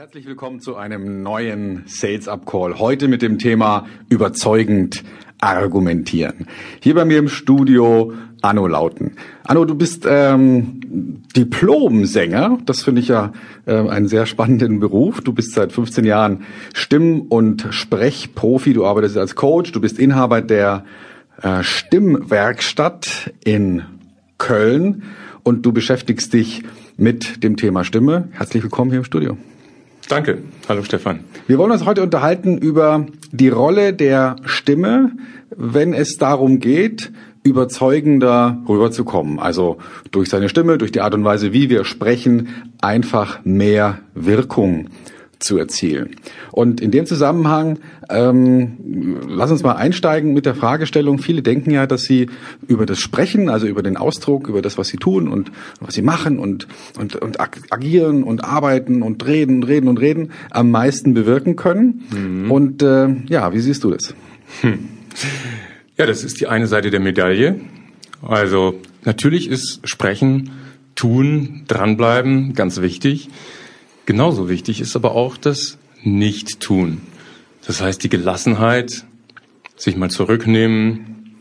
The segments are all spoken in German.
herzlich willkommen zu einem neuen Sales Up Call. Heute mit dem Thema überzeugend argumentieren. Hier bei mir im Studio Anno Lauten. Anno, du bist ähm, Diplom-Sänger. Das finde ich ja äh, einen sehr spannenden Beruf. Du bist seit 15 Jahren Stimm- und Sprechprofi. Du arbeitest als Coach. Du bist Inhaber der äh, Stimmwerkstatt in Köln und du beschäftigst dich mit dem Thema Stimme. Herzlich willkommen hier im Studio. Danke. Hallo Stefan. Wir wollen uns heute unterhalten über die Rolle der Stimme, wenn es darum geht, überzeugender rüberzukommen. Also durch seine Stimme, durch die Art und Weise, wie wir sprechen, einfach mehr Wirkung zu erzielen. Und in dem Zusammenhang, ähm, lass uns mal einsteigen mit der Fragestellung. Viele denken ja, dass sie über das Sprechen, also über den Ausdruck, über das, was sie tun und was sie machen und, und, und agieren und arbeiten und reden, reden und reden, am meisten bewirken können. Mhm. Und äh, ja, wie siehst du das? Hm. Ja, das ist die eine Seite der Medaille. Also natürlich ist Sprechen, Tun, dranbleiben ganz wichtig. Genauso wichtig ist aber auch das Nicht-Tun. Das heißt, die Gelassenheit, sich mal zurücknehmen,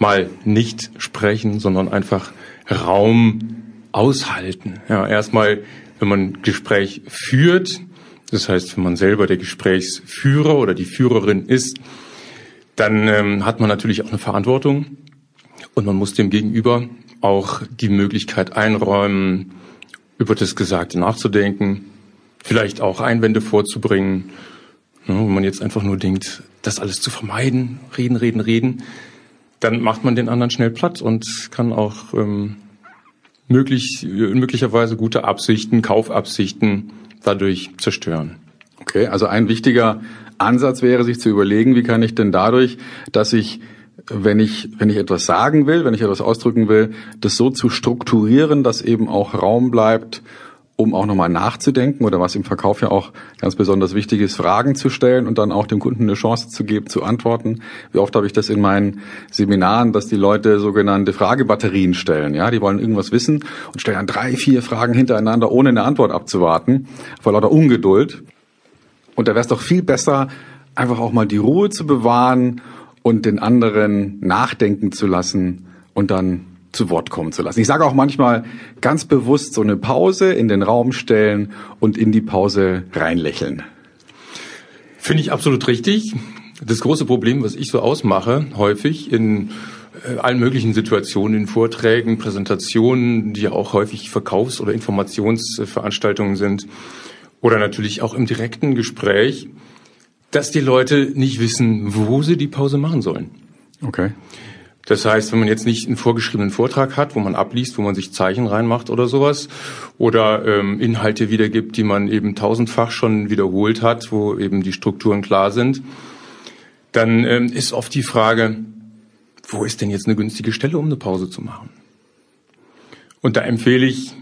mal nicht sprechen, sondern einfach Raum aushalten. Ja, erstmal, wenn man Gespräch führt, das heißt, wenn man selber der Gesprächsführer oder die Führerin ist, dann ähm, hat man natürlich auch eine Verantwortung und man muss dem Gegenüber auch die Möglichkeit einräumen, über das Gesagte nachzudenken, vielleicht auch Einwände vorzubringen, ne, wo man jetzt einfach nur denkt, das alles zu vermeiden, reden, reden, reden, dann macht man den anderen schnell platt und kann auch ähm, möglich, möglicherweise gute Absichten, Kaufabsichten dadurch zerstören. Okay, also ein wichtiger Ansatz wäre, sich zu überlegen, wie kann ich denn dadurch, dass ich wenn ich, wenn ich etwas sagen will, wenn ich etwas ausdrücken will, das so zu strukturieren, dass eben auch Raum bleibt, um auch nochmal nachzudenken oder was im Verkauf ja auch ganz besonders wichtig ist, Fragen zu stellen und dann auch dem Kunden eine Chance zu geben, zu antworten. Wie oft habe ich das in meinen Seminaren, dass die Leute sogenannte Fragebatterien stellen. Ja, die wollen irgendwas wissen und stellen dann drei, vier Fragen hintereinander, ohne eine Antwort abzuwarten, vor lauter Ungeduld. Und da wäre es doch viel besser, einfach auch mal die Ruhe zu bewahren und den anderen nachdenken zu lassen und dann zu Wort kommen zu lassen. Ich sage auch manchmal ganz bewusst so eine Pause in den Raum stellen und in die Pause reinlächeln. Finde ich absolut richtig. Das große Problem, was ich so ausmache, häufig in äh, allen möglichen Situationen, in Vorträgen, Präsentationen, die ja auch häufig Verkaufs- oder Informationsveranstaltungen sind, oder natürlich auch im direkten Gespräch, dass die Leute nicht wissen, wo sie die Pause machen sollen. Okay. Das heißt, wenn man jetzt nicht einen vorgeschriebenen Vortrag hat, wo man abliest, wo man sich Zeichen reinmacht oder sowas, oder ähm, Inhalte wiedergibt, die man eben tausendfach schon wiederholt hat, wo eben die Strukturen klar sind, dann ähm, ist oft die Frage, wo ist denn jetzt eine günstige Stelle, um eine Pause zu machen? Und da empfehle ich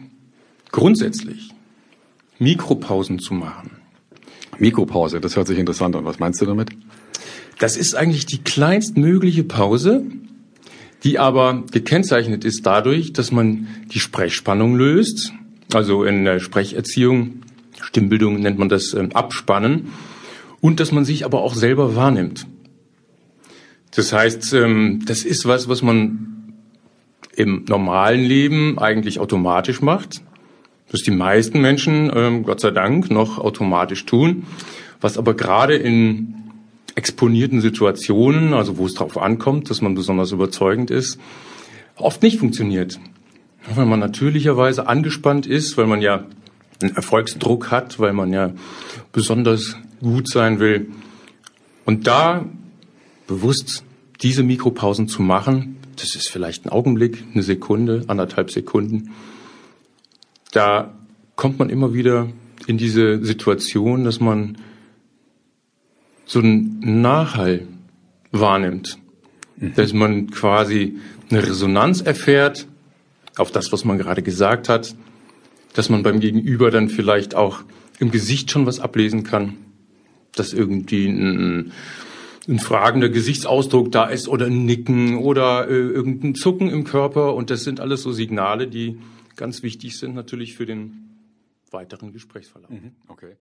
grundsätzlich, Mikropausen zu machen. Mikropause, das hört sich interessant an. Was meinst du damit? Das ist eigentlich die kleinstmögliche Pause, die aber gekennzeichnet ist dadurch, dass man die Sprechspannung löst. Also in der Sprecherziehung, Stimmbildung nennt man das ähm, Abspannen. Und dass man sich aber auch selber wahrnimmt. Das heißt, ähm, das ist was, was man im normalen Leben eigentlich automatisch macht das die meisten Menschen, ähm, Gott sei Dank, noch automatisch tun, was aber gerade in exponierten Situationen, also wo es darauf ankommt, dass man besonders überzeugend ist, oft nicht funktioniert. Weil man natürlicherweise angespannt ist, weil man ja einen Erfolgsdruck hat, weil man ja besonders gut sein will. Und da bewusst diese Mikropausen zu machen, das ist vielleicht ein Augenblick, eine Sekunde, anderthalb Sekunden, da kommt man immer wieder in diese Situation, dass man so einen Nachhall wahrnimmt, mhm. dass man quasi eine Resonanz erfährt auf das, was man gerade gesagt hat, dass man beim Gegenüber dann vielleicht auch im Gesicht schon was ablesen kann, dass irgendwie ein, ein fragender Gesichtsausdruck da ist oder ein Nicken oder äh, irgendein Zucken im Körper. Und das sind alles so Signale, die ganz wichtig sind natürlich für den weiteren Gesprächsverlauf. Mhm, okay.